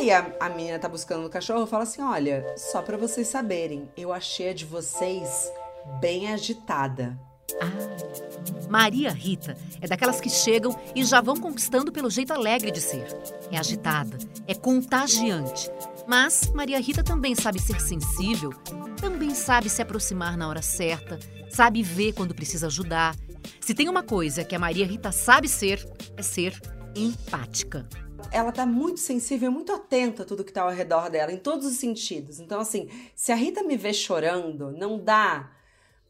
aí a, a menina tá buscando o cachorro fala assim: olha, só para vocês saberem, eu achei a de vocês bem agitada. Ah, Maria Rita é daquelas que chegam e já vão conquistando pelo jeito alegre de ser. É agitada, é contagiante. Mas Maria Rita também sabe ser sensível, também sabe se aproximar na hora certa, sabe ver quando precisa ajudar. Se tem uma coisa que a Maria Rita sabe ser, é ser empática ela tá muito sensível, muito atenta a tudo que tá ao redor dela, em todos os sentidos. Então, assim, se a Rita me vê chorando, não dá.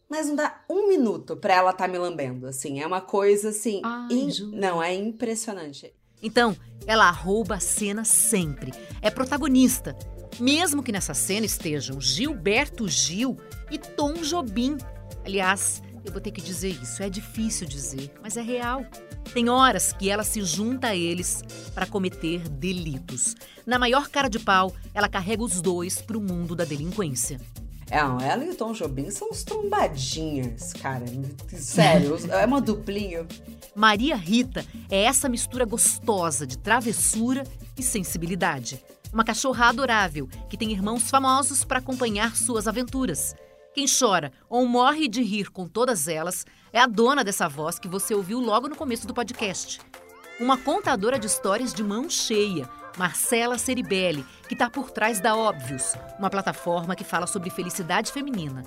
Mas não dá um minuto pra ela tá me lambendo, assim. É uma coisa, assim. Ai, in... Não, é impressionante. Então, ela rouba a cena sempre. É protagonista. Mesmo que nessa cena estejam Gilberto Gil e Tom Jobim. Aliás, eu vou ter que dizer isso, é difícil dizer, mas é real. Tem horas que ela se junta a eles para cometer delitos. Na maior cara de pau, ela carrega os dois para o mundo da delinquência. É, ela e o Tom Jobim são uns trombadinhas, cara. Sério, é uma duplinha. Maria Rita é essa mistura gostosa de travessura e sensibilidade. Uma cachorra adorável que tem irmãos famosos para acompanhar suas aventuras. Quem chora ou morre de rir com todas elas é a dona dessa voz que você ouviu logo no começo do podcast. Uma contadora de histórias de mão cheia, Marcela Ceribelli, que está por trás da Óbvios, uma plataforma que fala sobre felicidade feminina.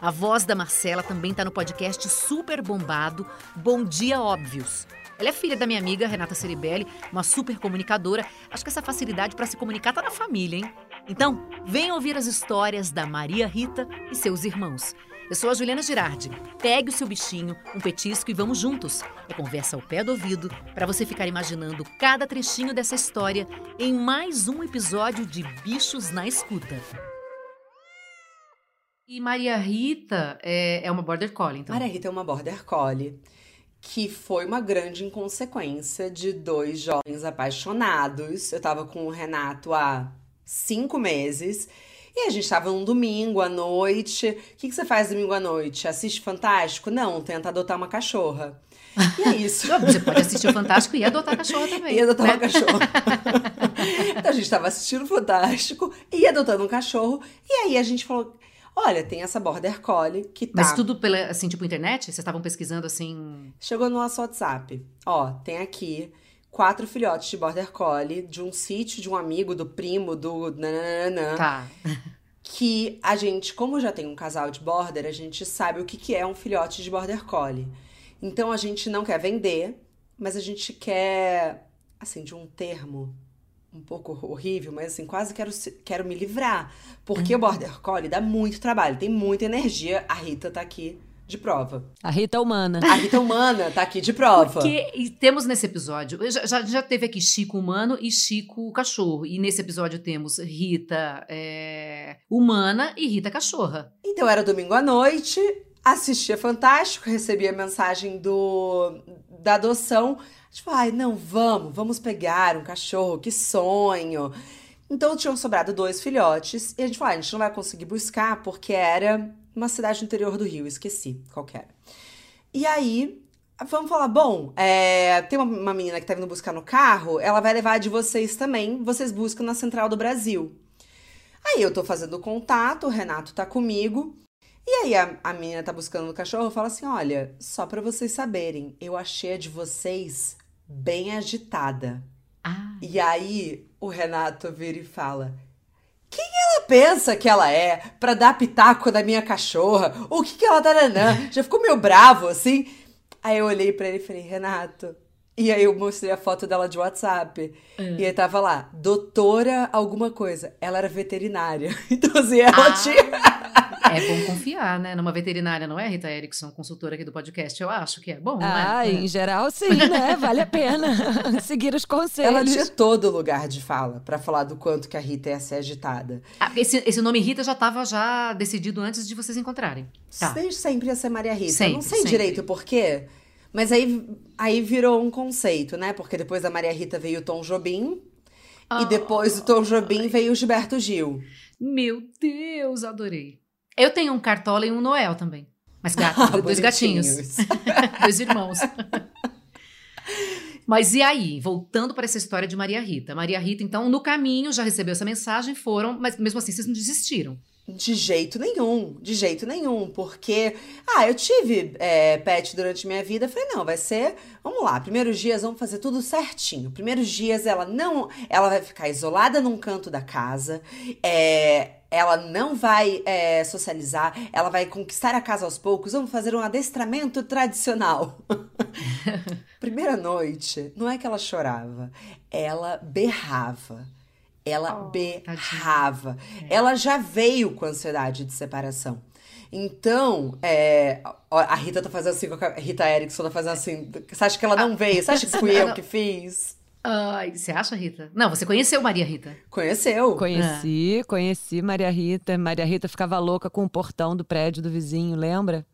A voz da Marcela também está no podcast super bombado Bom Dia Óbvios. Ela é filha da minha amiga Renata Ceribelli, uma super comunicadora. Acho que essa facilidade para se comunicar tá na família, hein? Então, venha ouvir as histórias da Maria Rita e seus irmãos. Eu sou a Juliana Girardi. Pegue o seu bichinho, um petisco e vamos juntos. É conversa ao pé do ouvido para você ficar imaginando cada trechinho dessa história em mais um episódio de Bichos na Escuta. E Maria Rita é, é uma border collie, então? Maria Rita é uma border collie que foi uma grande inconsequência de dois jovens apaixonados. Eu tava com o Renato há cinco meses. E a gente tava num domingo à noite. O que, que você faz domingo à noite? Assiste Fantástico? Não, tenta adotar uma cachorra. E é isso. Você pode assistir o Fantástico e adotar a cachorra também. E adotar né? uma cachorra. então a gente tava assistindo o Fantástico e adotando um cachorro. E aí a gente falou: Olha, tem essa Border Collie que tá. Mas tudo pela, assim, tipo internet? Vocês estavam pesquisando assim. Chegou no nosso WhatsApp. Ó, tem aqui quatro filhotes de Border Collie de um sítio de um amigo, do primo, do. Nananana, tá. Que a gente, como já tem um casal de border, a gente sabe o que, que é um filhote de Border Collie. Então a gente não quer vender, mas a gente quer, assim, de um termo um pouco horrível, mas assim, quase quero, quero me livrar. Porque uhum. o Border Collie dá muito trabalho, tem muita energia. A Rita tá aqui de prova. A Rita humana. A Rita humana tá aqui de prova. Porque temos nesse episódio, já, já teve aqui Chico humano e Chico cachorro. E nesse episódio temos Rita é, humana e Rita cachorra. Então era domingo à noite, assistia Fantástico, recebia mensagem do da adoção. Tipo, ai, não, vamos, vamos pegar um cachorro, que sonho. Então tinham sobrado dois filhotes e a gente falou, ah, a gente não vai conseguir buscar porque era uma cidade interior do Rio, esqueci qual era. E aí, vamos falar, bom, é, tem uma, uma menina que tá vindo buscar no carro, ela vai levar de vocês também, vocês buscam na Central do Brasil. Aí eu tô fazendo contato, o Renato tá comigo, e aí a, a menina tá buscando o cachorro, fala assim, olha, só para vocês saberem, eu achei a de vocês bem agitada. Ah. E aí o Renato vira e fala: pensa que ela é para dar pitaco da minha cachorra? O que que ela tá nanã? Já ficou meio bravo assim. Aí eu olhei para ele e falei: Renato. E aí eu mostrei a foto dela de WhatsApp. Uhum. E aí tava lá, doutora alguma coisa. Ela era veterinária. Então assim, ela ah. tinha é bom confiar, né? Numa veterinária, não é, Rita Erickson, consultora aqui do podcast? Eu acho que é bom, ah, é? em geral, sim, né? Vale a pena seguir os conselhos. Ela tinha todo lugar de fala para falar do quanto que a Rita ia ser agitada. Ah, esse, esse nome Rita já estava já decidido antes de vocês encontrarem. Tá. Desde sempre ia ser Maria Rita. Sempre, não sei sempre. direito por quê, mas aí, aí virou um conceito, né? Porque depois da Maria Rita veio o Tom Jobim. Oh, e depois do Tom Jobim ai. veio o Gilberto Gil. Meu Deus, adorei. Eu tenho um Cartola e um Noel também. Mas gato, ah, dois gatinhos. dois irmãos. Mas e aí, voltando para essa história de Maria Rita? Maria Rita, então, no caminho já recebeu essa mensagem, foram, mas mesmo assim vocês não desistiram. De jeito nenhum, de jeito nenhum, porque, ah, eu tive é, pet durante minha vida, falei, não, vai ser, vamos lá, primeiros dias vamos fazer tudo certinho. Primeiros dias ela não, ela vai ficar isolada num canto da casa, é, ela não vai é, socializar, ela vai conquistar a casa aos poucos, vamos fazer um adestramento tradicional. Primeira noite, não é que ela chorava, ela berrava. Ela oh, berrava. É. Ela já veio com ansiedade de separação. Então, é, a Rita tá fazendo assim, a Rita Erickson tá fazendo assim. Você acha que ela não veio? Você acha que fui eu que fiz? Ai, você acha, Rita? Não, você conheceu Maria Rita? Conheceu. Conheci, conheci Maria Rita. Maria Rita ficava louca com o portão do prédio do vizinho, lembra?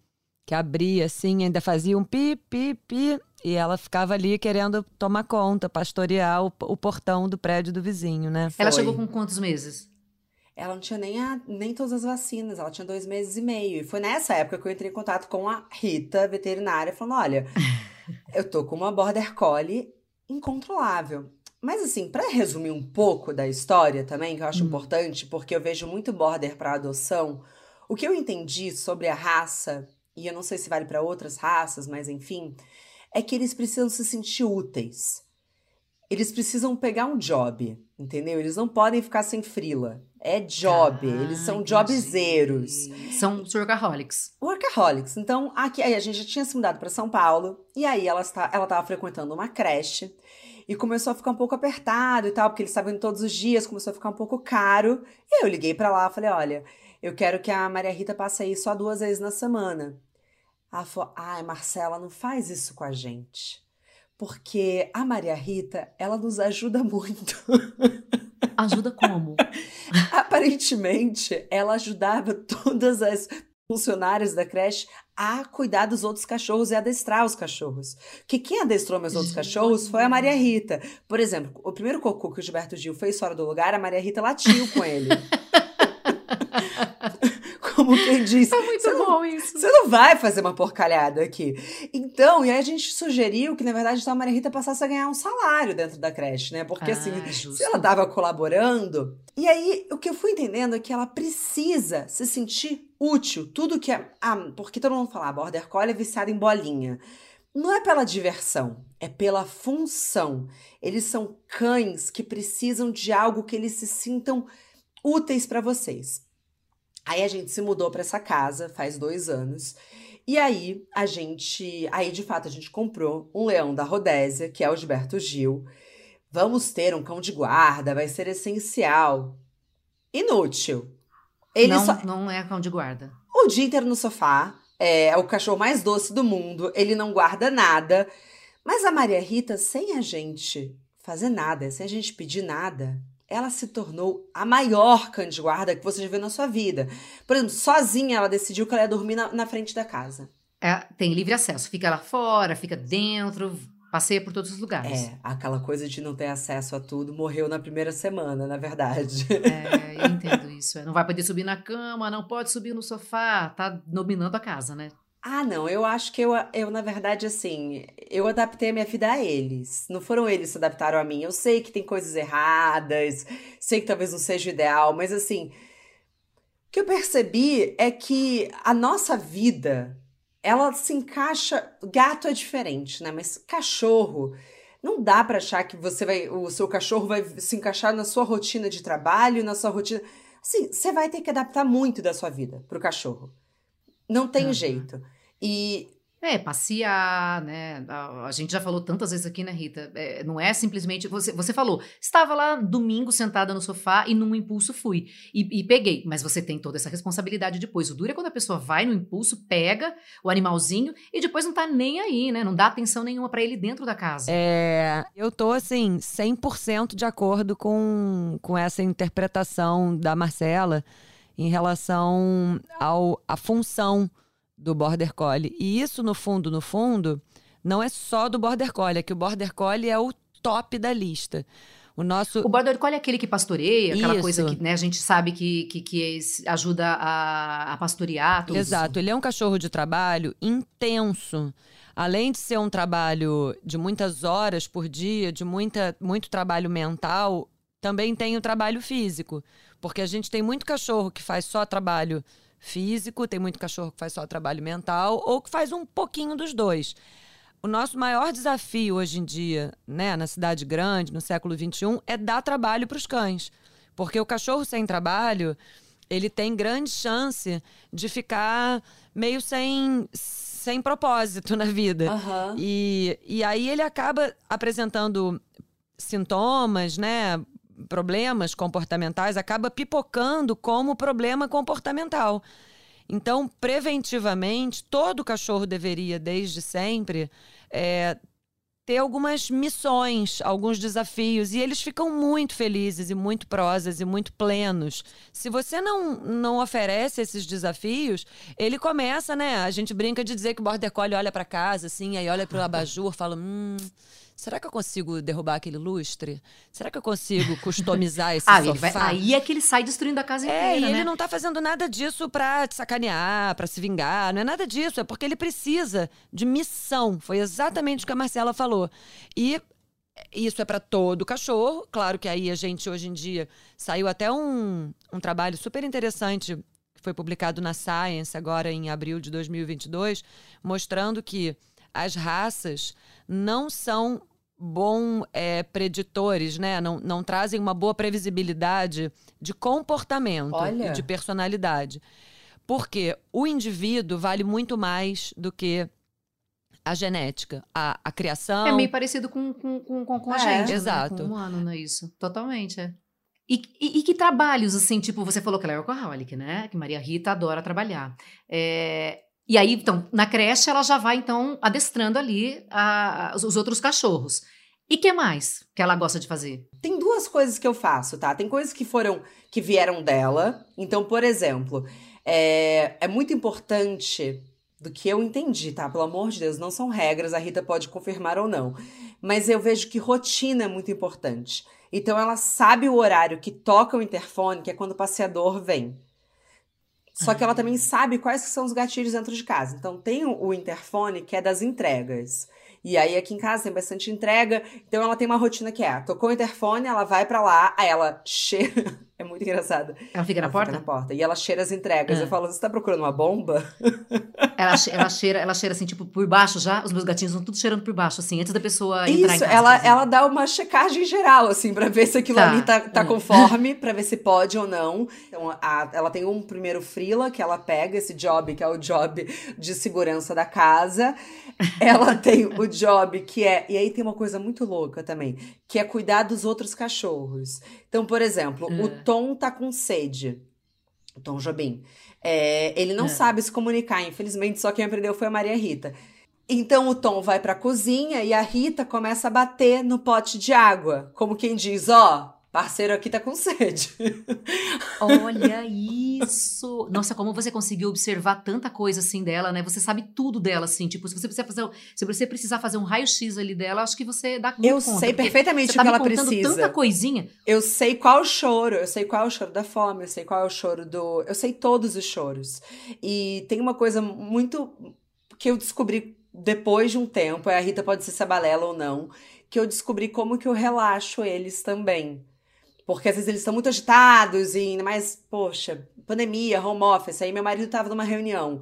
Que abria assim, ainda fazia um pi, pi, pi. E ela ficava ali querendo tomar conta, pastorear o, o portão do prédio do vizinho, né? Ela chegou com quantos meses? Ela não tinha nem, a, nem todas as vacinas, ela tinha dois meses e meio. E foi nessa época que eu entrei em contato com a Rita, veterinária, falando: olha, eu tô com uma border collie incontrolável. Mas assim, para resumir um pouco da história também, que eu acho hum. importante, porque eu vejo muito border para adoção, o que eu entendi sobre a raça, e eu não sei se vale para outras raças, mas enfim, é que eles precisam se sentir úteis. Eles precisam pegar um job, entendeu? Eles não podem ficar sem frila. É job, ah, eles são entendi. jobzeiros. São workaholics. Workaholics. Então, aqui aí a gente já tinha se mudado para São Paulo, e aí ela está, ela estava frequentando uma creche e começou a ficar um pouco apertado e tal, porque eles estavam indo todos os dias, começou a ficar um pouco caro. E aí eu liguei para lá, falei: "Olha, eu quero que a Maria Rita passe aí só duas vezes na semana. Ela falou: ai, Marcela, não faz isso com a gente. Porque a Maria Rita, ela nos ajuda muito. Ajuda como? Aparentemente, ela ajudava todas as funcionárias da creche a cuidar dos outros cachorros e adestrar os cachorros. Que quem adestrou meus outros cachorros foi a Maria Rita. Por exemplo, o primeiro cocô que o Gilberto Gil fez fora do lugar, a Maria Rita latiu com ele. como quem diz. É muito bom não, isso. Você não vai fazer uma porcalhada aqui. Então, e aí a gente sugeriu que, na verdade, a Maria Rita passasse a ganhar um salário dentro da creche, né? Porque, assim, ah, assim, justo. se ela tava colaborando. E aí, o que eu fui entendendo é que ela precisa se sentir útil. Tudo que é. Ah, porque todo mundo fala, a ah, Border Collie é viciada em bolinha. Não é pela diversão, é pela função. Eles são cães que precisam de algo que eles se sintam úteis para vocês. Aí a gente se mudou para essa casa faz dois anos. E aí a gente. Aí de fato a gente comprou um leão da Rodésia, que é o Gilberto Gil. Vamos ter um cão de guarda, vai ser essencial. Inútil. Ele não, só... não é cão de guarda. O dia inteiro no sofá. É o cachorro mais doce do mundo. Ele não guarda nada. Mas a Maria Rita, sem a gente fazer nada, sem a gente pedir nada, ela se tornou a maior cã de guarda que você já viu na sua vida. Por exemplo, sozinha ela decidiu que ela ia dormir na, na frente da casa. É, tem livre acesso. Fica lá fora, fica dentro, passeia por todos os lugares. É, aquela coisa de não ter acesso a tudo morreu na primeira semana, na verdade. É, eu entendo isso. É, não vai poder subir na cama, não pode subir no sofá, tá dominando a casa, né? Ah, não, eu acho que eu, eu, na verdade, assim, eu adaptei a minha vida a eles. Não foram eles que se adaptaram a mim. Eu sei que tem coisas erradas, sei que talvez não seja o ideal, mas assim, o que eu percebi é que a nossa vida, ela se encaixa. Gato é diferente, né? Mas cachorro. Não dá para achar que você vai, o seu cachorro vai se encaixar na sua rotina de trabalho, na sua rotina. Assim, você vai ter que adaptar muito da sua vida pro cachorro. Não tem uhum. jeito. E é, passear, né? A, a, gente já falou tantas vezes aqui, né, Rita? É, não é simplesmente. Você, você falou, estava lá domingo sentada no sofá e num impulso fui. E, e, peguei. Mas você tem toda essa responsabilidade depois. O duro é quando a pessoa vai no impulso, pega o animalzinho e depois não tá nem aí, né? Não dá atenção nenhuma para ele dentro da casa. É. Eu tô, assim, 100% de acordo com, com essa interpretação da Marcela em relação ao, à função do Border Collie. E isso, no fundo, no fundo, não é só do Border Collie, é que o Border Collie é o top da lista. O nosso. O border collie é aquele que pastoreia, aquela isso. coisa que né, a gente sabe que, que, que ajuda a, a pastorear. Exato, ele é um cachorro de trabalho intenso. além de ser um trabalho de muitas horas por dia, de muita, muito trabalho mental, também tem o trabalho físico. Porque a gente tem muito cachorro que faz só trabalho físico, tem muito cachorro que faz só trabalho mental, ou que faz um pouquinho dos dois. O nosso maior desafio hoje em dia, né, na cidade grande, no século XXI, é dar trabalho para os cães. Porque o cachorro sem trabalho, ele tem grande chance de ficar meio sem, sem propósito na vida. Aham. E, e aí ele acaba apresentando sintomas, né? Problemas comportamentais, acaba pipocando como problema comportamental. Então, preventivamente, todo cachorro deveria, desde sempre, é, ter algumas missões, alguns desafios, e eles ficam muito felizes e muito prosas e muito plenos. Se você não, não oferece esses desafios, ele começa, né? A gente brinca de dizer que o Border Collie olha para casa, assim, aí olha pro abajur, fala: hum. Será que eu consigo derrubar aquele lustre? Será que eu consigo customizar esse Ah, ele sofá? vai- aí é que ele sai destruindo a casa É, inteira, e ele né? não tá fazendo nada disso pra te sacanear, pra se vingar, não é nada disso, é porque ele precisa de missão. Foi exatamente o que a Marcela falou. E isso é pra todo cachorro. Claro que aí a gente, hoje em dia, saiu até um, um trabalho super interessante que foi publicado na Science agora em abril de 2022, mostrando que as raças não são bom é, preditores, né? Não, não trazem uma boa previsibilidade de comportamento Olha. e de personalidade. Porque o indivíduo vale muito mais do que a genética, a, a criação. É meio parecido com, com, com, com, a É. gente, né? Exato. Com o humano, não é isso? Totalmente, é. E, e, e que trabalhos, assim, tipo, você falou que ela é workaholic, né? Que Maria Rita adora trabalhar. É, e aí, então, na creche, ela já vai, então, adestrando ali a- os outros cachorros. E que mais que ela gosta de fazer? Tem duas coisas que eu faço, tá? Tem coisas que foram, que vieram dela. Então, por exemplo, é, é muito importante do que eu entendi, tá? Pelo amor de Deus, não são regras, a Rita pode confirmar ou não. Mas eu vejo que rotina é muito importante. Então, ela sabe o horário que toca o interfone, que é quando o passeador vem. Só que ela também sabe quais são os gatilhos dentro de casa. Então, tem o, interfone que é das entregas. E aí, aqui em casa tem bastante entrega. Então, ela tem uma rotina que é: tocou o interfone, ela vai pra lá, aí ela cheira. É muito engraçado. Ela fica na ela porta? Fica na porta. E ela cheira as entregas. Ah. Eu falo: você tá procurando uma bomba? Ela, ela cheira, ela cheira assim, tipo, por baixo já. Os meus gatinhos vão tudo cheirando por baixo, assim, antes da pessoa entrar em Isso, casa. ela, inclusive. ela dá uma checagem geral, assim, pra ver se aquilo Tá. ali tá, tá Ah. conforme, pra ver se pode ou não. Então, a- ela tem um primeiro frila que ela pega, esse job, que é o job de segurança da casa. Ela tem o job que é. E aí tem uma coisa muito louca também, que é cuidar dos outros cachorros. Então, por exemplo, o Ah. Tom tá com sede. O Tom Jobim. É, ele não Ah. sabe se comunicar, infelizmente, só quem aprendeu foi a Maria Rita. Então o Tom vai pra cozinha e a Rita começa a bater no pote de água, como quem diz, ó, parceiro aqui tá com sede. Olha isso! Nossa, como você conseguiu observar tanta coisa assim dela, né? Você sabe tudo dela, assim. Tipo, se você precisar fazer, se você precisar fazer um raio-x ali dela, acho que você dá muito Eu conta, sei perfeitamente o tá que ela precisa. tanta coisinha. Eu sei qual o choro, eu sei qual é o choro da fome, eu sei qual é o choro do. Eu sei todos os choros. E tem uma coisa muito que eu descobri depois de um tempo, a Rita pode ser sabalela ou não, que eu descobri como que eu relaxo eles também. Porque às vezes eles estão muito agitados e ainda mais, poxa, pandemia, home office, aí meu marido tava numa reunião.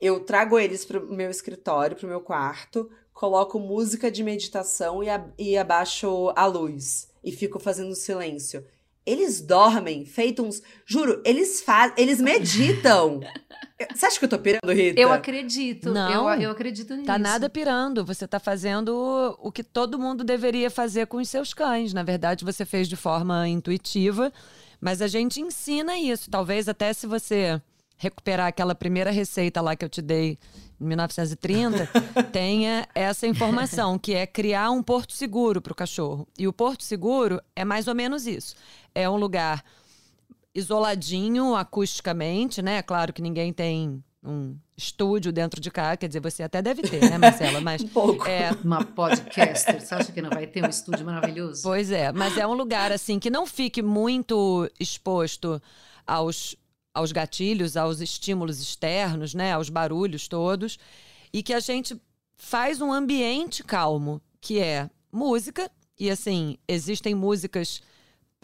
Eu trago eles pro meu escritório, pro meu quarto, coloco música de meditação e, a- e abaixo a luz e fico fazendo silêncio. Eles dormem, feito uns. Juro, eles fazem. Eles meditam. Você acha que eu tô pirando, Rita? Eu acredito. Não. Eu, eu acredito nisso. Tá nada pirando. Você tá fazendo o que todo mundo deveria fazer com os seus cães. Na verdade, você fez de forma intuitiva, mas a gente ensina isso. Talvez até se você recuperar aquela primeira receita lá que eu te dei em 1930, tenha essa informação, que é criar um porto seguro para o cachorro. E o porto seguro é mais ou menos isso. É um lugar isoladinho acusticamente, né? Claro que ninguém tem um estúdio dentro de cá, quer dizer, você até deve ter, né, Marcela? Mas Um pouco. é, Uma podcaster, você acha que não vai ter um estúdio maravilhoso? Pois é, mas é um lugar assim que não fique muito exposto aos, aos gatilhos, aos estímulos externos, né, aos barulhos todos, e que a gente faz um ambiente calmo, que é música. E assim, existem músicas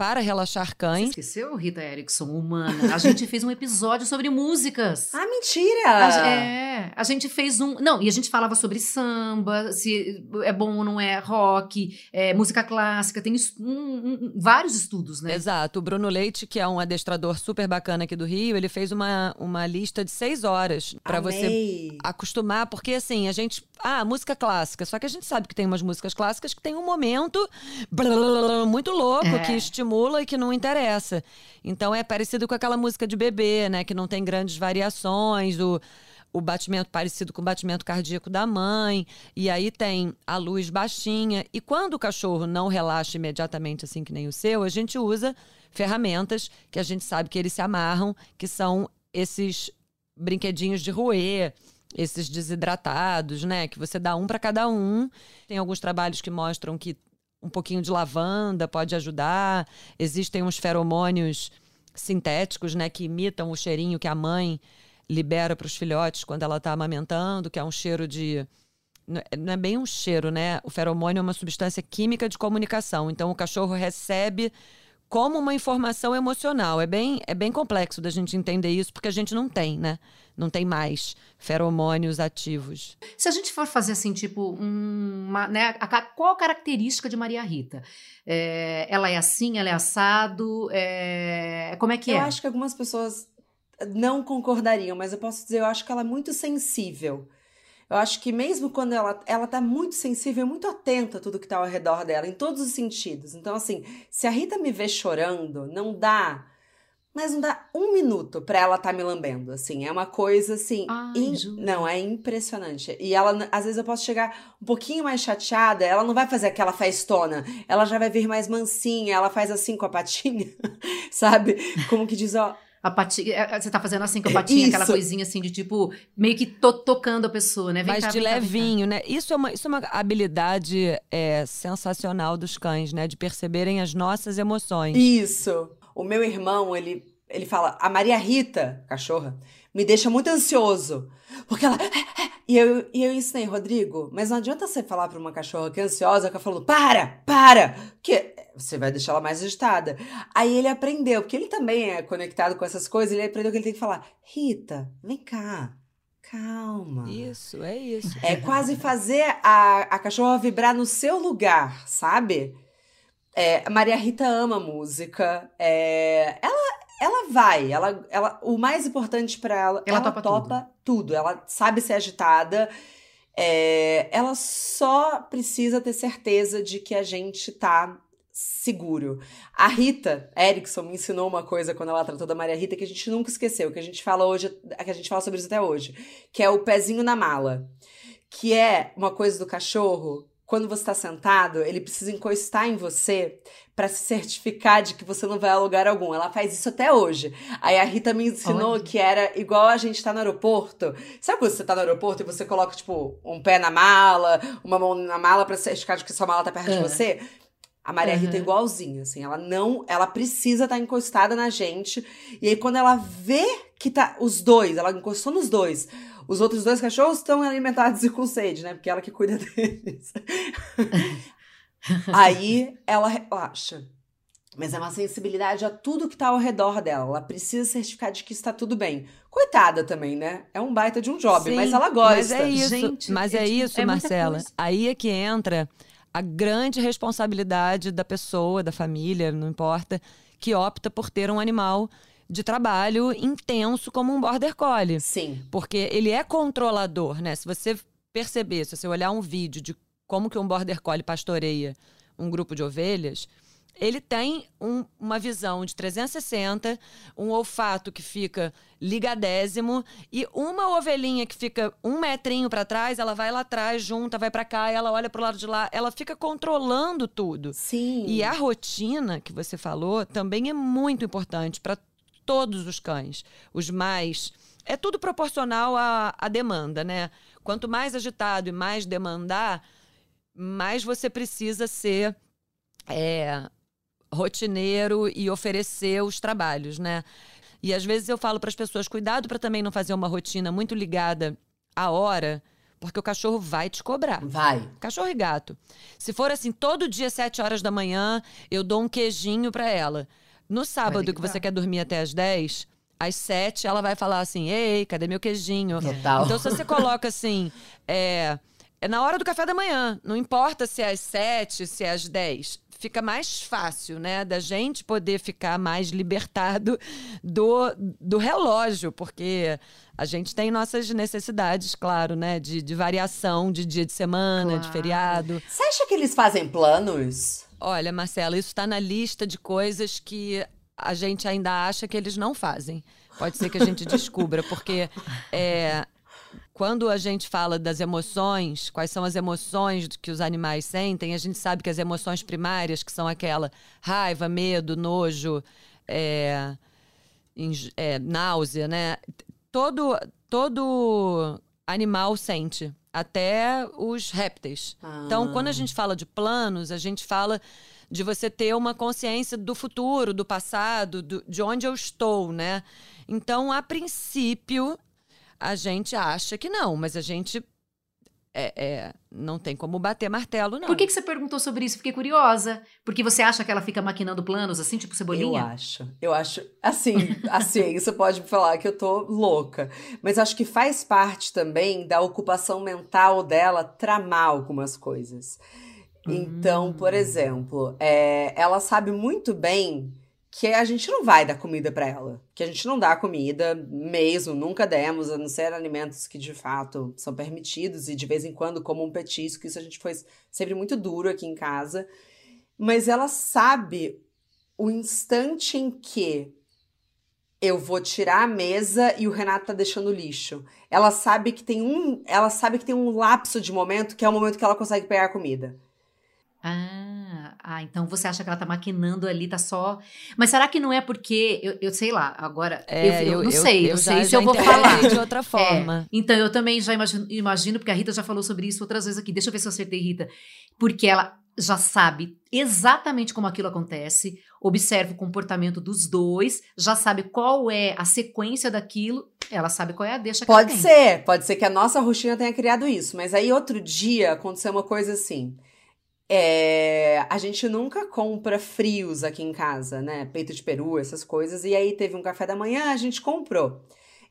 para relaxar Você cães. esqueceu, Rita Erickson, humana? A gente fez um episódio sobre músicas. Ah, mentira! A, é, a gente fez um. Não, e a gente falava sobre samba, se é bom ou não é rock, é, música clássica, tem um- um- vários estudos, né? Exato. O Bruno Leite, que é um adestrador super bacana aqui do Rio, ele fez uma, uma lista de seis horas para você acostumar, porque assim, a gente. Ah, música clássica. Só que a gente sabe que tem umas músicas clássicas que tem um momento blá, muito louco É. que estimula e que não interessa. Então é parecido com aquela música de bebê, né? Que não tem grandes variações, o, o batimento parecido com o batimento cardíaco da mãe. E aí tem a luz baixinha. E quando o cachorro não relaxa imediatamente, assim que nem o seu, a gente usa ferramentas que a gente sabe que eles se amarram, que são esses brinquedinhos de roer, esses desidratados, né? Que você dá um para cada um. Tem alguns trabalhos que mostram que um pouquinho de lavanda pode ajudar. Existem uns feromônios sintéticos, né? Que imitam o cheirinho que a mãe libera para os filhotes quando ela está amamentando, que é um cheiro de não é- não é bem um cheiro, né? O feromônio é uma substância química de comunicação. Então o cachorro recebe como uma informação emocional. É bem, é bem complexo da gente entender isso, porque a gente não tem, né? Não tem mais feromônios ativos. Se a gente for fazer assim, tipo, um- uma, né, a qual a característica de Maria Rita? É, ela é assim, ela é assado, é, como é que eu é? acho que algumas pessoas não concordariam, mas eu posso dizer, eu acho que ela é muito sensível. Eu acho que mesmo quando ela, ela tá muito sensível, muito atenta a tudo que tá ao redor dela, em todos os sentidos. Então, assim, se a Rita me vê chorando, não dá, mas não dá um minuto pra ela tá me lambendo, assim. É uma coisa, assim... Ai, in-. Não, é impressionante. E ela, às vezes eu posso chegar um pouquinho mais chateada, ela não vai fazer aquela festona, ela já vai vir mais mansinha, ela faz assim com a patinha, sabe? Como que diz, ó, A patinha, é, você tá fazendo assim com a patinha, aquela Isso. coisinha assim de tipo, meio que to- tocando a pessoa, né? Vem Mas cá, de vem cá, vem cá. levinho, né? Isso é, uma, isso é uma habilidade é, sensacional dos cães, né? De perceberem as nossas emoções. Isso. O meu irmão, ele, ele fala: a Maria Rita, cachorra, me deixa muito ansioso. Porque ela. E eu, e eu ensinei, Rodrigo, mas não adianta você falar pra uma cachorra que é ansiosa, que ela falou: para, para, que você vai deixar ela mais agitada. Aí ele aprendeu, porque ele também é conectado com essas coisas, ele aprendeu que ele tem que falar: Rita, vem cá, calma. Isso, é isso. É quase fazer a, a cachorra vibrar no seu lugar, sabe? É, Maria Rita ama música. é, ela, ela vai. Ela, ela, o mais importante pra ela, Ela topa tudo. Ela sabe ser agitada. é, ela só precisa ter certeza de que a gente tá seguro. A Rita Erickson me ensinou uma coisa quando ela tratou da Maria Rita que a gente nunca esqueceu, que a gente fala hoje, que a gente fala sobre isso até hoje, que é o pezinho na mala que é uma coisa do cachorro. Quando você está sentado, ele precisa encostar em você para se certificar de que você não vai a lugar algum. Ela faz isso até hoje. Aí a Rita me ensinou Olha. que era igual a gente tá no aeroporto. Sabe quando você tá no aeroporto e você coloca, tipo, um pé na mala, uma mão na mala pra certificar de que sua mala tá perto de Aham. você? A Maria Rita é igualzinha, assim. Ela não. Ela precisa estar encostada na gente. E aí, quando ela vê que tá os dois, ela encostou nos dois. Os outros dois cachorros estão alimentados e com sede, né? Porque ela que cuida deles. aí ela relaxa. Mas é uma sensibilidade a tudo que tá ao redor dela. Ela precisa certificar de que está tudo bem. Coitada também, né? É um baita de um job, Sim, mas ela gosta. Mas é isso, Gente, mas é é isso, é Marcela. Aí é que entra a grande responsabilidade da pessoa, da família, não importa, que opta por ter um animal de trabalho intenso como um border collie. Sim. Porque ele é controlador, né? Se você perceber, se você olhar um vídeo de como que um border collie pastoreia um grupo de ovelhas, ele tem um- uma visão de 360, um olfato que fica ligadésimo e uma ovelhinha que fica um metrinho para trás, ela vai lá atrás, junta, vai para cá, ela olha pro lado de lá, ela fica controlando tudo. Sim. E a rotina que você falou também é muito importante para todos os cães. Os mais. É tudo proporcional à, à demanda, né? Quanto mais agitado e mais demandar, mais você precisa ser é, rotineiro e oferecer os trabalhos, né? E às vezes eu falo para as pessoas: cuidado para também não fazer uma rotina muito ligada à hora, Porque o cachorro vai te cobrar. Vai. Cachorro e gato. Se for assim, todo dia, sete horas da manhã, eu dou um queijinho para ela. No sábado, que, que você quer dormir até as 10, às sete, ela vai falar assim: Ei, cadê meu queijinho? Total. Então, se você coloca assim, é, é na hora do café da manhã, não importa se é às sete, se é às dez fica mais fácil, né, da gente poder ficar mais libertado do, do relógio, porque a gente tem nossas necessidades, claro, né, de, de variação de dia de semana, claro. de feriado. Você acha que eles fazem planos? Olha, Marcela, isso está na lista de coisas que a gente ainda acha que eles não fazem. Pode ser que a gente descubra, porque é, quando a gente fala das emoções, quais são as emoções que os animais sentem, a gente sabe que as emoções primárias, que são aquela raiva, medo, nojo, é, é, náusea, né? Todo, todo animal sente, até os répteis. Ah. Então, quando a gente fala de planos, a gente fala de você ter uma consciência do futuro, do passado, do, de onde eu estou, né? Então, a princípio, a gente acha que não, mas a gente é, é, não tem como bater martelo, não. Por que, que você perguntou sobre isso? Fiquei curiosa. Porque você acha que ela fica maquinando planos, assim, tipo cebolinha? Eu acho. Eu acho. Assim, a ciência pode falar que eu tô louca. Mas acho que faz parte também da ocupação mental dela tramar algumas coisas. Então, por hum. exemplo, é, ela sabe muito bem que a gente não vai dar comida para ela, que a gente não dá comida mesmo, nunca demos, a não ser alimentos que de fato são permitidos e de vez em quando como um petisco, isso a gente foi sempre muito duro aqui em casa. Mas ela sabe o instante em que eu vou tirar a mesa e o Renato tá deixando lixo. Ela sabe que tem um, ela sabe que tem um lapso de momento que é o momento que ela consegue pegar a comida. Ah, ah, então você acha que ela tá maquinando ali, tá só. Mas será que não é porque. Eu, eu sei lá, agora. É, eu, eu, eu, não sei, eu, eu sei já, se já eu vou falar. de outra forma. É, então eu também já imagino, imagino, porque a Rita já falou sobre isso outras vezes aqui. Deixa eu ver se eu acertei, Rita. Porque ela já sabe exatamente como aquilo acontece, observa o comportamento dos dois, já sabe qual é a sequência daquilo, ela sabe qual é a deixa que Pode ela tem. ser, pode ser que a nossa rotina tenha criado isso, mas aí outro dia aconteceu uma coisa assim. É, a gente nunca compra frios aqui em casa, né? Peito de peru, essas coisas. E aí teve um café da manhã, a gente comprou.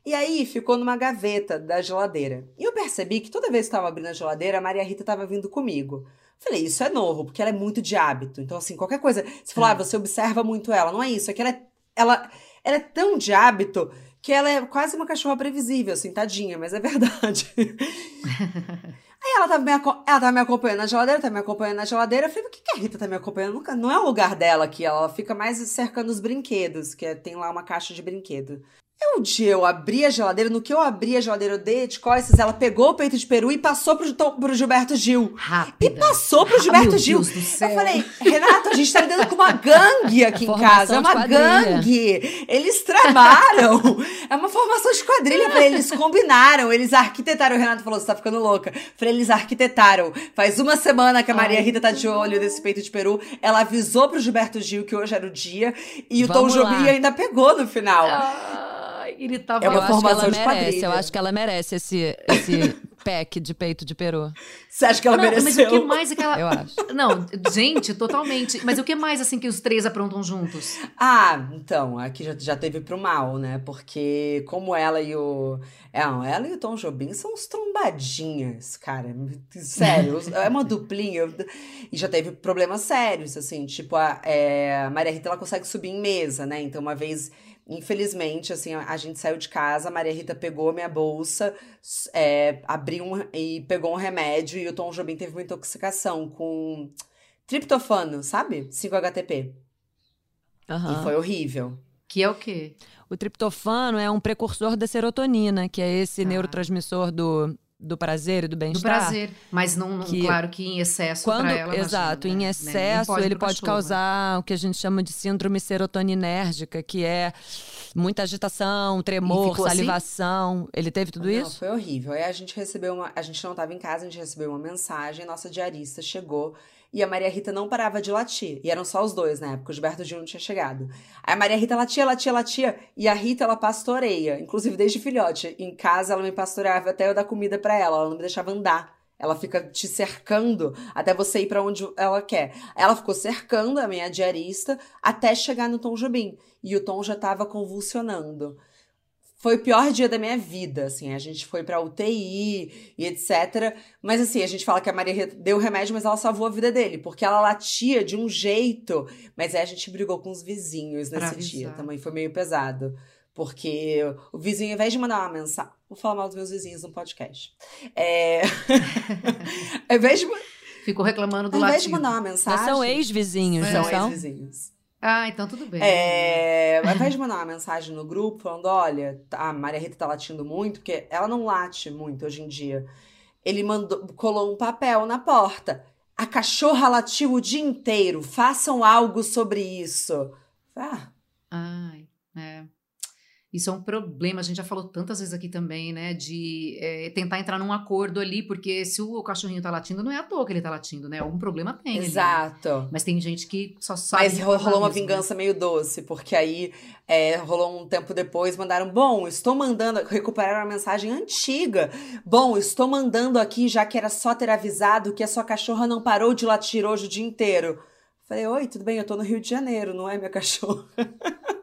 E aí ficou numa gaveta da geladeira. E eu percebi que toda vez que estava abrindo a geladeira, a Maria Rita estava vindo comigo. Falei, isso é novo, porque ela é muito de hábito. Então, assim, qualquer coisa. Você falou, ah, você observa muito ela. Não é isso, é que ela é, ela, ela é tão de hábito que ela é quase uma cachorra previsível, assim, tadinha, mas é verdade. Aí ela tava, me, ela tava me acompanhando na geladeira, tava me acompanhando na geladeira. Eu falei, por que, que a Rita tá me acompanhando? Nunca, não é o lugar dela aqui, ela fica mais cercando os brinquedos, que é, tem lá uma caixa de brinquedo. Um dia eu abri a geladeira, no que eu abri a geladeira, eu dei de costas, ela pegou o peito de peru e passou pro, pro Gilberto Gil. Rápida. E passou pro Gilberto ah, Gil. Do céu. Eu falei, Renato, a gente tá lidando com uma gangue aqui em casa. É uma gangue. Eles tramaram. é uma formação de quadrilha. falei, eles combinaram, eles arquitetaram. O Renato falou, você tá ficando louca. falei, eles arquitetaram. Faz uma semana que a Maria Ai, Rita tá de olho nesse peito de peru. Ela avisou pro Gilberto Gil que hoje era o dia. E Vamos o Tom Jobim ainda pegou no final. Ah ele tava... É uma eu formação de merece, Eu acho que ela merece esse, esse pack de peito de peru. Você acha que ela não, mereceu? Mas o que mais é que ela... Eu acho. Não, gente, totalmente. Mas o que mais, assim, que os três aprontam juntos? Ah, então, aqui já, já teve pro mal, né? Porque como ela e o... É, ela e o Tom Jobim são uns trombadinhas, cara. Sério, é uma duplinha. E já teve problemas sérios, assim. Tipo, a, é, a Maria Rita, ela consegue subir em mesa, né? Então, uma vez Infelizmente, assim, a, gente saiu de casa, a Maria Rita pegou minha bolsa, é, abriu um, e pegou um remédio e o Tom Jobim teve uma intoxicação com triptofano, sabe? 5-HTP. Uhum. E foi horrível. Que é o quê? O triptofano é um precursor da serotonina, que é esse ah. neurotransmissor do, do prazer e do bem-estar. Do prazer, mas não, não que, claro que em excesso quando, ela, Exato, imagina, em né? excesso pode ele pode cachorro, causar né? o que a gente chama de síndrome serotoninérgica, que é muita agitação, tremor, assim? salivação. Assim? Ele teve tudo não, isso? Foi horrível. Aí a gente recebeu uma, a gente não estava em casa, a gente recebeu uma mensagem, nossa diarista chegou e a Maria Rita não parava de latir. E eram só os dois na época, o Gilberto Gil não tinha chegado. Aí a Maria Rita latia, latia, latia, e a Rita ela pastoreia, inclusive desde filhote. Em casa ela me pastoreava até eu dar comida para ela, ela não me deixava andar. Ela fica te cercando até você ir para onde ela quer. Ela ficou cercando a minha diarista até chegar no Tom Jobim. E o Tom já tava convulsionando foi o pior dia da minha vida, assim, a gente foi pra UTI e etc. Mas assim, a gente fala que a Maria deu remédio, mas ela salvou a vida dele, porque ela latia de um jeito, mas aí a gente brigou com os vizinhos nesse dia, também foi meio pesado. Porque o vizinho, ao invés de mandar uma mensagem. Vou falar mal dos meus vizinhos no podcast. É. ao invés de. Ficou reclamando do Ao invés latido. de mandar uma mensagem. São ex-vizinhos, São não são? ex-vizinhos. Ah, então tudo bem. É, ao invés de mandar uma mensagem no grupo falando, olha, a Maria Rita tá latindo muito, porque ela não late muito hoje em dia. Ele mandou, colou um papel na porta. A cachorra latiu o dia inteiro. Façam algo sobre isso. Ah, Ai, é. Isso é um problema, a gente já falou tantas vezes aqui também, né? De é, tentar entrar num acordo ali, porque se o cachorrinho tá latindo, não é à toa que ele tá latindo, né? Algum problema tem. ali. exato. Mas tem gente que só sabe. Mas rolou uma mesmo, né? vingança meio doce, porque aí é, rolou um tempo depois, mandaram, bom, estou mandando, recuperaram a mensagem antiga. Bom, estou mandando aqui, já que era só ter avisado que a sua cachorra não parou de latir hoje o dia inteiro. Falei, oi, tudo bem? Eu tô no Rio de Janeiro, não é minha cachorra.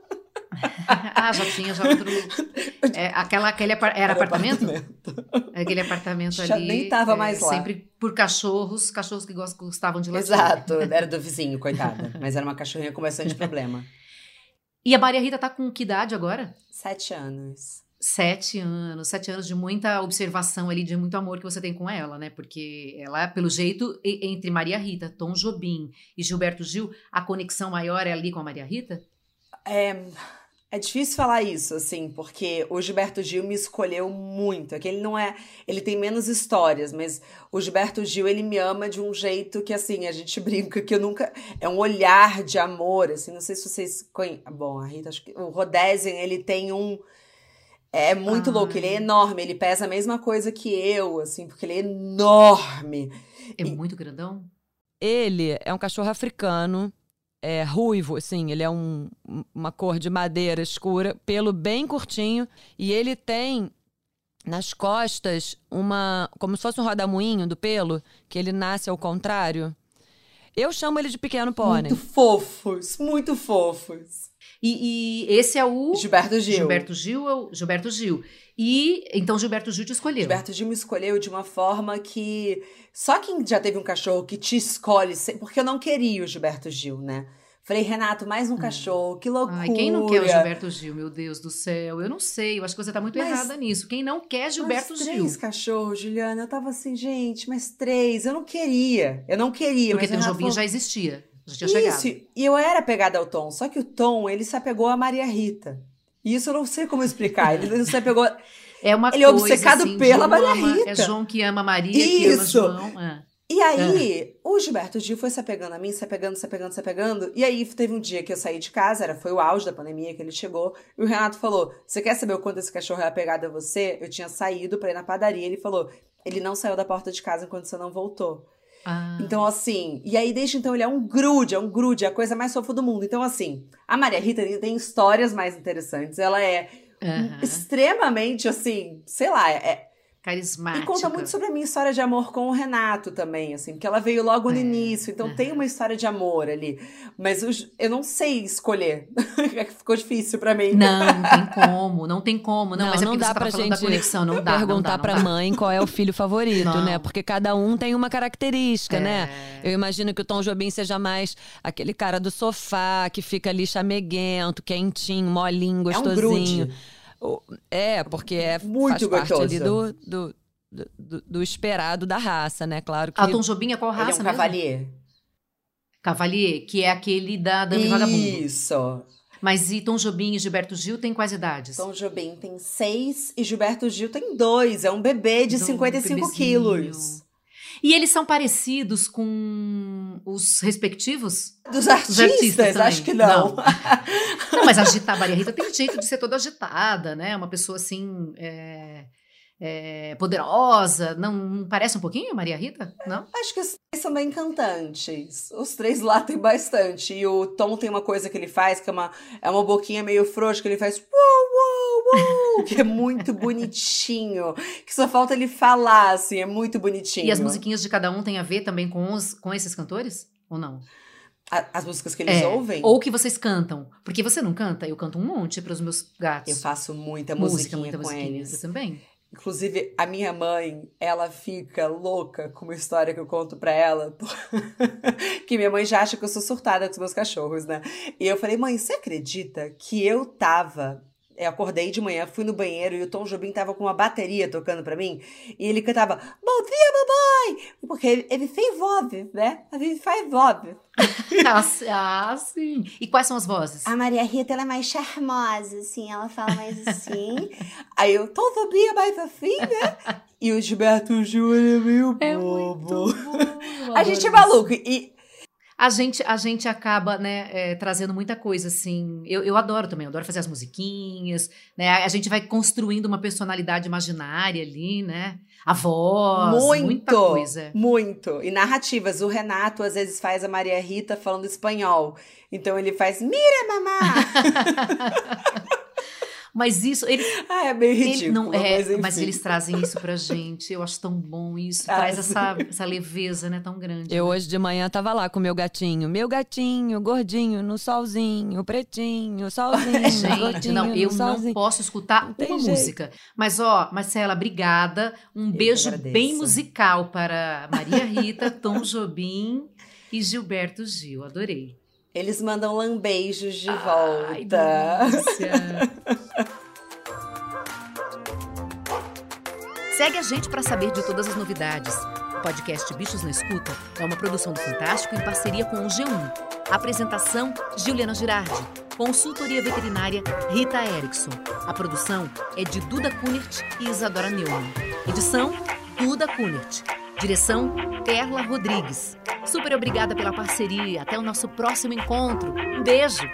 ah, já tinha já outro. É, aquela, aquele apar- era apartamento? Aquele apartamento Já ali. nem tava é, mais lá. Sempre por cachorros, cachorros que gostavam de latir. Exato, era do vizinho, coitada. Mas era uma cachorrinha com bastante problema. E a Maria Rita tá com que idade agora? Sete anos. Sete anos, sete anos de muita observação ali, de muito amor que você tem com ela, né? Porque ela, pelo jeito, entre Maria Rita, Tom Jobim e Gilberto Gil, a conexão maior é ali com a Maria Rita? É, é difícil falar isso, assim, porque o Gilberto Gil me escolheu muito. É que ele não é. Ele tem menos histórias, mas o Gilberto Gil, ele me ama de um jeito que, assim, a gente brinca que eu nunca. É um olhar de amor, assim. Não sei se vocês conhecem. Bom, a Rita, acho que. O Rodesen, ele tem um. É muito Ai. louco, ele é enorme, ele pesa a mesma coisa que eu, assim, porque ele é enorme. É E- muito grandão? Ele é um cachorro africano, é ruivo, assim, ele é um- uma cor de madeira escura, pelo bem curtinho, e ele tem nas costas uma. como se fosse um rodamuinho do pelo, que ele nasce ao contrário. Eu chamo ele de pequeno pônei. Muito fofos, muito fofos. E, e esse é o Gilberto Gil. Gilberto Gil, é o Gilberto Gil. E então Gilberto Gil te escolheu. Gilberto Gil me escolheu de uma forma que só quem já teve um cachorro que te escolhe, porque eu não queria o Gilberto Gil, né? Falei, Renato, mais um cachorro, que loucura. Ai, quem não quer o Gilberto Gil, meu Deus do céu? Eu não sei, eu acho que você tá muito Mas- errada nisso. Quem não quer Gilberto mas Gil? três cachorros, Juliana. Eu tava assim, gente, mas três. Eu não queria. Eu não queria. Porque mas tem um o Renato Jobim falou, já existia. Já tinha chegado. Isso, e eu era pegada ao Tom, só que o Tom, ele se apegou a Maria Rita. E isso eu não sei como explicar. Ele não se apegou. É uma Ele é coisa, obcecado assim, pela Maria ama- Rita. É João que ama Maria, que ama Isso. João. é. E aí, o Gilberto Gil foi se apegando a mim, se apegando, se apegando, se apegando. E aí, teve um dia que eu saí de casa, era, foi o auge da pandemia que ele chegou. E o Renato falou: Você quer saber o quanto esse cachorro é apegado a você? Eu tinha saído pra ir na padaria. Ele falou: Ele não saiu da porta de casa enquanto você não voltou. Ah, Então, assim, e aí desde então ele é um grude, é um grude, é a coisa mais fofa do mundo. Então, assim, a Maria Rita tem histórias mais interessantes. Ela é aham. extremamente, assim, sei lá, é, Carismática. e conta muito sobre a minha história de amor com o Renato também, assim, porque ela veio logo no É, início, então tem uma história de amor ali. Mas os- eu não sei escolher. Ficou difícil pra mim. Não, não tem como, não tem como. Não, Não, mas é não dá você tava pra da gente conexão, não dá, perguntar não dá, não pra dá. mãe qual é o filho favorito, Não. né? Porque cada um tem uma característica, É. né? Eu imagino que o Tom Jobim seja mais aquele cara do sofá que fica ali chameguento, quentinho, molinho, É um gostosinho. grude. O- É, porque é, Muito faz parte ali gostoso. do, do, do, do esperado da raça, né? Claro que. Ah, Tom Jobim é qual Ele é raça um mesmo? cavalier. Cavalier, que é aquele da Dama Vagabundo. Isso. Mas e Tom Jobim e Gilberto Gil tem quais idades? Tom Jobim tem seis e Gilberto Gil tem dois. É um bebê de Então, 55 bebezinho. quilos. E eles são parecidos com os respectivos? Dos Os artistas, artistas acho que não. Não, mas agitar, a Maria Rita tem jeito de ser toda agitada, né? Uma pessoa assim. é, é, poderosa. Não, não, parece um pouquinho, Maria Rita? Não? Acho que os três são bem cantantes. Os três lá tem bastante. E o Tom tem uma coisa que ele faz, que é uma, é uma boquinha meio frouxa, que ele faz uou, uou, uou, que é muito bonitinho. Que só falta ele falar, assim, é muito bonitinho. E as musiquinhas de cada um tem a ver também com, os, com esses cantores? Ou não? as músicas que eles é, ouvem? Ou que vocês cantam. Porque você não canta? Eu canto um monte para os meus gatos. Eu faço muita música, muita com eles. Você também? Inclusive, a minha mãe, ela fica louca com uma história que eu conto pra ela. que minha mãe já acha que eu sou surtada com os meus cachorros, né? E eu falei, mãe, você acredita que eu tava eu acordei de manhã, fui no banheiro e o Tom Jobim tava com uma bateria tocando para mim. E ele cantava, Bom dia, mamãe! Porque ele, ele fez voz, né? A gente faz voz. ah, sim. E quais são as vozes? A Maria Rita, ela é mais charmosa, assim. Ela fala mais assim. Aí o Tom Jobim é mais assim, né? e o Gilberto Júnior é meio é bobo. a gente é maluco. E a gente, a gente acaba, né, é, trazendo muita coisa, assim. Eu, eu adoro também, eu adoro fazer as musiquinhas, né? A, gente vai construindo uma personalidade imaginária ali, né? A voz, muito, muita coisa. Muito. E narrativas. O Renato às vezes faz a Maria Rita falando espanhol. Então ele faz, mira, mamá! Mas isso, eles. Ah, é meio ridículo. Ele não, é, mas, mas, eles trazem isso pra gente. Eu acho tão bom isso. Ah, traz essa, essa leveza, né? Tão grande. Eu né? hoje de manhã tava lá com meu gatinho. Meu gatinho, gordinho, no solzinho, pretinho, solzinho. gente, gordinho, não, eu não posso escutar uma jeito. música. Mas, ó, Marcela, obrigada. Um eu beijo bem musical para Maria Rita, Tom Jobim e Gilberto Gil. Adorei. Eles mandam lambeijos de Ai, volta. Segue a gente para saber de todas as novidades. O podcast Bichos na Escuta é uma produção do Fantástico em parceria com o G1. Apresentação: Juliana Girardi. Consultoria veterinária: Rita Erickson. A produção é de Duda Kunert e Isadora Neumann. Edição: Duda Kunert. Direção: Perla Rodrigues. Super obrigada pela parceria. Até o nosso próximo encontro. Um beijo!